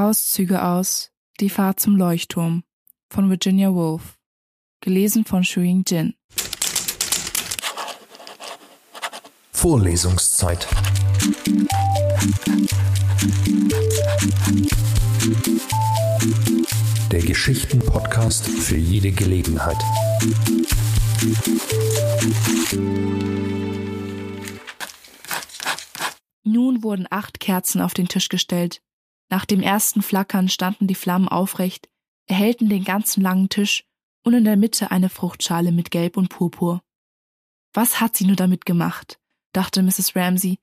Auszüge aus Die Fahrt zum Leuchtturm von Virginia Woolf, gelesen von Shuing Jin. Vorlesungszeit. Der Geschichten-Podcast für jede Gelegenheit. Nun wurden acht Kerzen auf den Tisch gestellt. Nach dem ersten Flackern standen die Flammen aufrecht, erhellten den ganzen langen Tisch und in der Mitte eine Fruchtschale mit Gelb und Purpur. Was hat sie nur damit gemacht? dachte Mrs. Ramsay.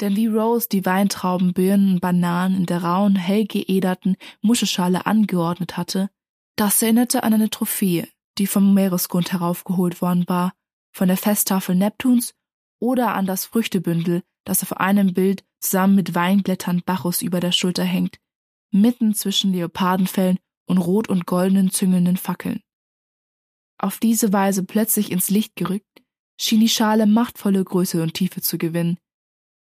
Denn wie Rose die Weintrauben, Birnen und Bananen in der rauen, hell geederten Muschelschale angeordnet hatte, das erinnerte an eine Trophäe, die vom Meeresgrund heraufgeholt worden war, von der Festtafel Neptuns oder an das Früchtebündel, das auf einem Bild zusammen mit Weinblättern Bacchus über der Schulter hängt, mitten zwischen Leopardenfellen und rot und goldenen züngelnden Fackeln. Auf diese Weise plötzlich ins Licht gerückt, schien die Schale machtvolle Größe und Tiefe zu gewinnen.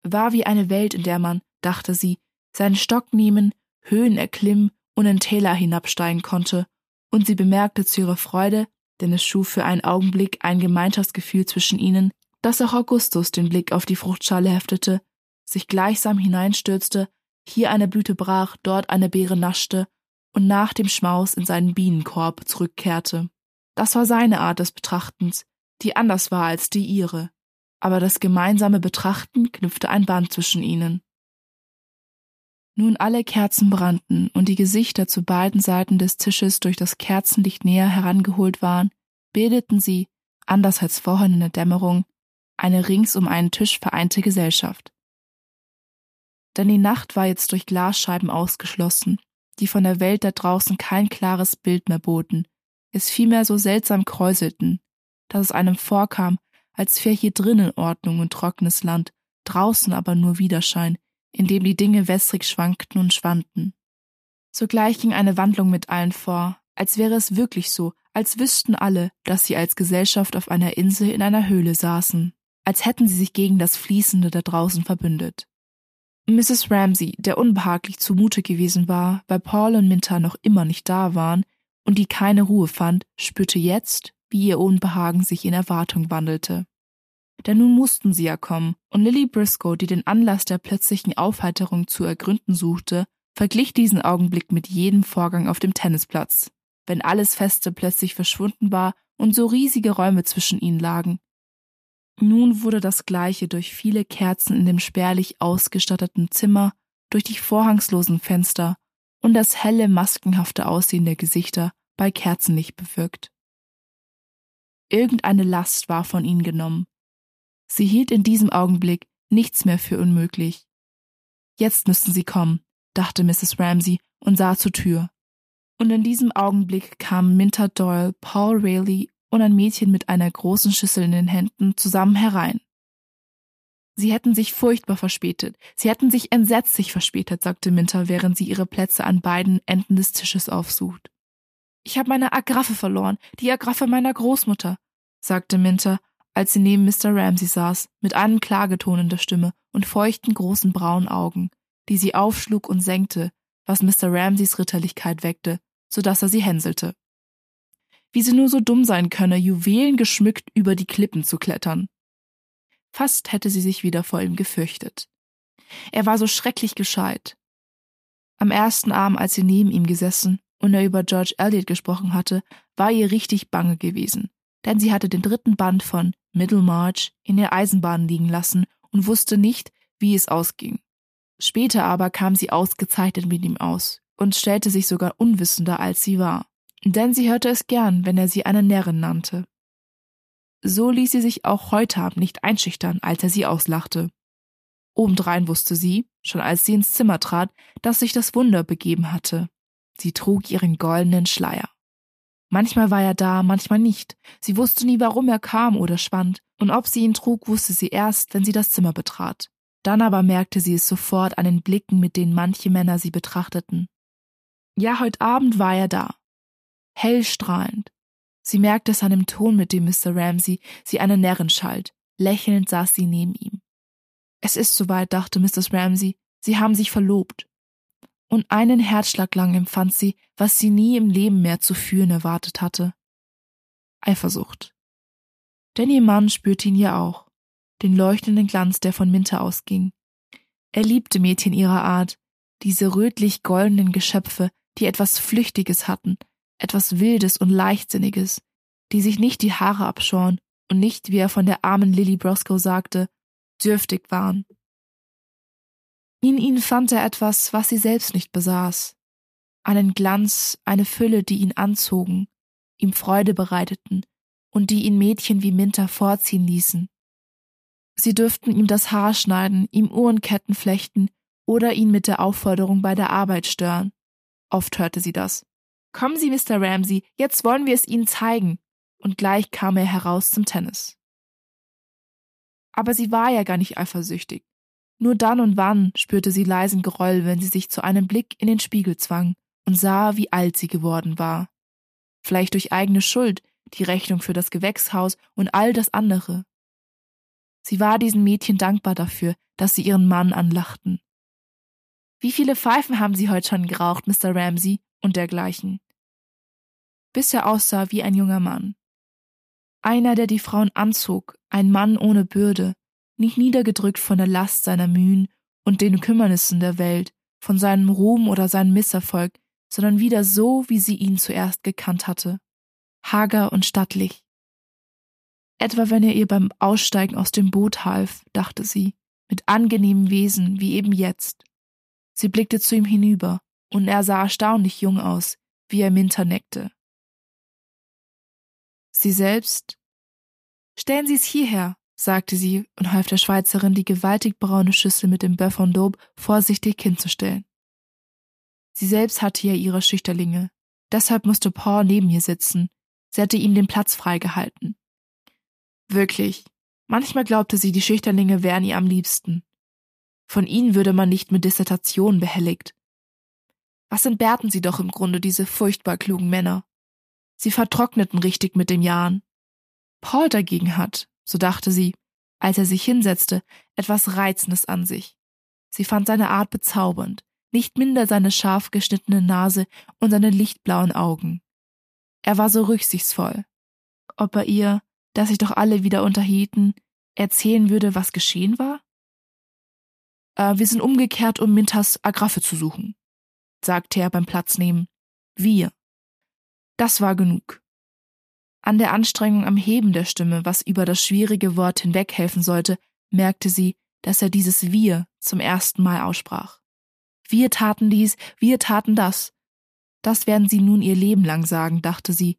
War wie eine Welt, in der man, dachte sie, seinen Stock nehmen, Höhen erklimmen und in Täler hinabsteigen konnte, und sie bemerkte zu ihrer Freude, denn es schuf für einen Augenblick ein Gemeinschaftsgefühl zwischen ihnen, dass auch Augustus den Blick auf die Fruchtschale heftete, sich gleichsam hineinstürzte, hier eine Blüte brach, dort eine Beere naschte und nach dem Schmaus in seinen Bienenkorb zurückkehrte. Das war seine Art des Betrachtens, die anders war als die ihre, aber das gemeinsame Betrachten knüpfte ein Band zwischen ihnen. Nun alle Kerzen brannten und die Gesichter zu beiden Seiten des Tisches durch das Kerzenlicht näher herangeholt waren, bildeten sie, anders als vorhin in der Dämmerung, eine rings um einen Tisch vereinte Gesellschaft. Denn die Nacht war jetzt durch Glasscheiben ausgeschlossen, die von der Welt da draußen kein klares Bild mehr boten, es vielmehr so seltsam kräuselten, dass es einem vorkam, als wäre hier drinnen Ordnung und trockenes Land, draußen aber nur Widerschein, in dem die Dinge wässrig schwankten und schwanden. Sogleich ging eine Wandlung mit allen vor, als wäre es wirklich so, als wüssten alle, dass sie als Gesellschaft auf einer Insel in einer Höhle saßen als hätten sie sich gegen das Fließende da draußen verbündet. Mrs. Ramsay, der unbehaglich zumute gewesen war, weil Paul und Minta noch immer nicht da waren und die keine Ruhe fand, spürte jetzt, wie ihr Unbehagen sich in Erwartung wandelte. Denn nun mussten sie ja kommen, und Lily Briscoe, die den Anlass der plötzlichen Aufheiterung zu ergründen suchte, verglich diesen Augenblick mit jedem Vorgang auf dem Tennisplatz, wenn alles Feste plötzlich verschwunden war und so riesige Räume zwischen ihnen lagen, nun wurde das Gleiche durch viele Kerzen in dem spärlich ausgestatteten Zimmer, durch die vorhangslosen Fenster und das helle, maskenhafte Aussehen der Gesichter bei Kerzenlicht bewirkt. Irgendeine Last war von ihnen genommen. Sie hielt in diesem Augenblick nichts mehr für unmöglich. Jetzt müssten sie kommen, dachte Mrs. Ramsay und sah zur Tür. Und in diesem Augenblick kamen Minter Doyle, Paul Rayleigh und ein Mädchen mit einer großen Schüssel in den Händen zusammen herein. Sie hätten sich furchtbar verspätet. Sie hätten sich entsetzlich verspätet, sagte Minter, während sie ihre Plätze an beiden Enden des Tisches aufsucht. Ich habe meine Agraffe verloren, die Agraffe meiner Großmutter, sagte Minter, als sie neben Mr. Ramsey saß, mit einem Klageton in der Stimme und feuchten großen braunen Augen, die sie aufschlug und senkte, was Mr. Ramseys Ritterlichkeit weckte, so dass er sie hänselte wie sie nur so dumm sein könne, Juwelen geschmückt über die Klippen zu klettern. Fast hätte sie sich wieder vor ihm gefürchtet. Er war so schrecklich gescheit. Am ersten Abend, als sie neben ihm gesessen und er über George Eliot gesprochen hatte, war ihr richtig bange gewesen, denn sie hatte den dritten Band von Middlemarch in der Eisenbahn liegen lassen und wusste nicht, wie es ausging. Später aber kam sie ausgezeichnet mit ihm aus und stellte sich sogar unwissender, als sie war denn sie hörte es gern, wenn er sie eine Närrin nannte. So ließ sie sich auch heute Abend nicht einschüchtern, als er sie auslachte. Obendrein wusste sie, schon als sie ins Zimmer trat, dass sich das Wunder begeben hatte. Sie trug ihren goldenen Schleier. Manchmal war er da, manchmal nicht. Sie wusste nie, warum er kam oder schwand, und ob sie ihn trug, wusste sie erst, wenn sie das Zimmer betrat. Dann aber merkte sie es sofort an den Blicken, mit denen manche Männer sie betrachteten. Ja, heute Abend war er da, hellstrahlend. Sie merkte es an dem Ton, mit dem Mr. Ramsey sie eine Närrin schalt. Lächelnd saß sie neben ihm. Es ist soweit, dachte Mrs. Ramsey. Sie haben sich verlobt. und einen Herzschlag lang empfand sie, was sie nie im Leben mehr zu fühlen erwartet hatte. Eifersucht. Denn ihr Mann spürte ihn ja auch, den leuchtenden Glanz, der von Minter ausging. Er liebte Mädchen ihrer Art, diese rötlich-goldenen Geschöpfe, die etwas Flüchtiges hatten, etwas Wildes und Leichtsinniges, die sich nicht die Haare abschoren und nicht, wie er von der armen Lily Broscoe sagte, dürftig waren. In ihnen fand er etwas, was sie selbst nicht besaß. Einen Glanz, eine Fülle, die ihn anzogen, ihm Freude bereiteten und die ihn Mädchen wie Minter vorziehen ließen. Sie dürften ihm das Haar schneiden, ihm Uhrenketten flechten oder ihn mit der Aufforderung bei der Arbeit stören. Oft hörte sie das. Kommen Sie, Mr. Ramsey, jetzt wollen wir es Ihnen zeigen. Und gleich kam er heraus zum Tennis. Aber sie war ja gar nicht eifersüchtig. Nur dann und wann spürte sie leisen Groll, wenn sie sich zu einem Blick in den Spiegel zwang und sah, wie alt sie geworden war. Vielleicht durch eigene Schuld, die Rechnung für das Gewächshaus und all das andere. Sie war diesen Mädchen dankbar dafür, dass sie ihren Mann anlachten. Wie viele Pfeifen haben Sie heute schon geraucht, Mr. Ramsey? und dergleichen. Bis er aussah wie ein junger Mann. Einer, der die Frauen anzog, ein Mann ohne Bürde, nicht niedergedrückt von der Last seiner Mühen und den Kümmernissen der Welt, von seinem Ruhm oder seinem Misserfolg, sondern wieder so, wie sie ihn zuerst gekannt hatte, hager und stattlich. Etwa wenn er ihr beim Aussteigen aus dem Boot half, dachte sie, mit angenehmem Wesen wie eben jetzt. Sie blickte zu ihm hinüber, und er sah erstaunlich jung aus, wie er Minter neckte. Sie selbst? Stellen Sie es hierher, sagte sie und half der Schweizerin, die gewaltig braune Schüssel mit dem Bœuf en daube vorsichtig hinzustellen. Sie selbst hatte ja ihre Schüchterlinge. Deshalb musste Paul neben ihr sitzen. Sie hatte ihm den Platz freigehalten. Wirklich. Manchmal glaubte sie, die Schüchterlinge wären ihr am liebsten. Von ihnen würde man nicht mit Dissertationen behelligt. Was entbehrten sie doch im Grunde, diese furchtbar klugen Männer? Sie vertrockneten richtig mit den Jahren. Paul dagegen hat, so dachte sie, als er sich hinsetzte, etwas Reizendes an sich. Sie fand seine Art bezaubernd, nicht minder seine scharf geschnittene Nase und seine lichtblauen Augen. Er war so rücksichtsvoll. Ob er ihr, dass sich doch alle wieder unterhielten, erzählen würde, was geschehen war? Äh, wir sind umgekehrt, um Mintas Agraffe zu suchen, sagte er beim Platznehmen. Wir. Das war genug. An der Anstrengung am Heben der Stimme, was über das schwierige Wort hinweghelfen sollte, merkte sie, dass er dieses Wir zum ersten Mal aussprach. Wir taten dies, wir taten das. Das werden sie nun ihr Leben lang sagen, dachte sie,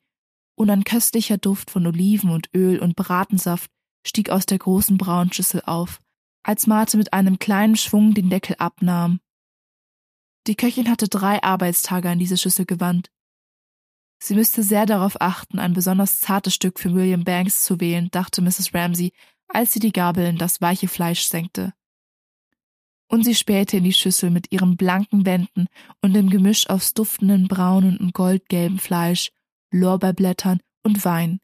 und ein köstlicher Duft von Oliven und Öl und Bratensaft stieg aus der großen Braunschüssel auf, als Marte mit einem kleinen Schwung den Deckel abnahm. Die Köchin hatte drei Arbeitstage an diese Schüssel gewandt. Sie müsste sehr darauf achten, ein besonders zartes Stück für William Banks zu wählen, dachte Mrs. Ramsey, als sie die Gabel in das weiche Fleisch senkte. Und sie spähte in die Schüssel mit ihren blanken Wänden und dem Gemisch aus duftenden braunen und goldgelben Fleisch, Lorbeerblättern und Wein.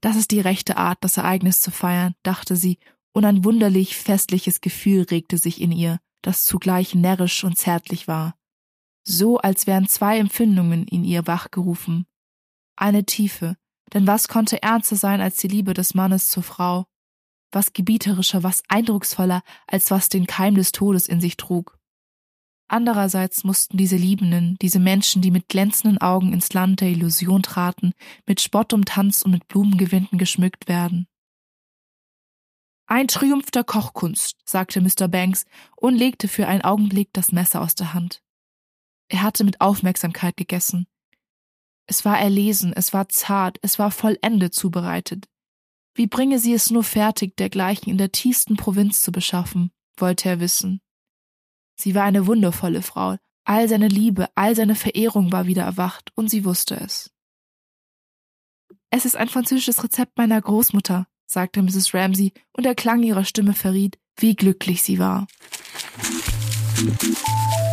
Das ist die rechte Art, das Ereignis zu feiern, dachte sie, und ein wunderlich festliches Gefühl regte sich in ihr, das zugleich närrisch und zärtlich war so als wären zwei Empfindungen in ihr wachgerufen. Eine tiefe, denn was konnte ernster sein als die Liebe des Mannes zur Frau? Was gebieterischer, was eindrucksvoller, als was den Keim des Todes in sich trug? Andererseits mussten diese Liebenden, diese Menschen, die mit glänzenden Augen ins Land der Illusion traten, mit Spott um Tanz und mit Blumengewinden geschmückt werden. Ein Triumph der Kochkunst, sagte Mr. Banks und legte für einen Augenblick das Messer aus der Hand. Er hatte mit Aufmerksamkeit gegessen. Es war erlesen, es war zart, es war vollendet zubereitet. Wie bringe sie es nur fertig, dergleichen in der tiefsten Provinz zu beschaffen, wollte er wissen. Sie war eine wundervolle Frau, all seine Liebe, all seine Verehrung war wieder erwacht, und sie wusste es. Es ist ein französisches Rezept meiner Großmutter, sagte Mrs. Ramsey, und der Klang ihrer Stimme verriet, wie glücklich sie war.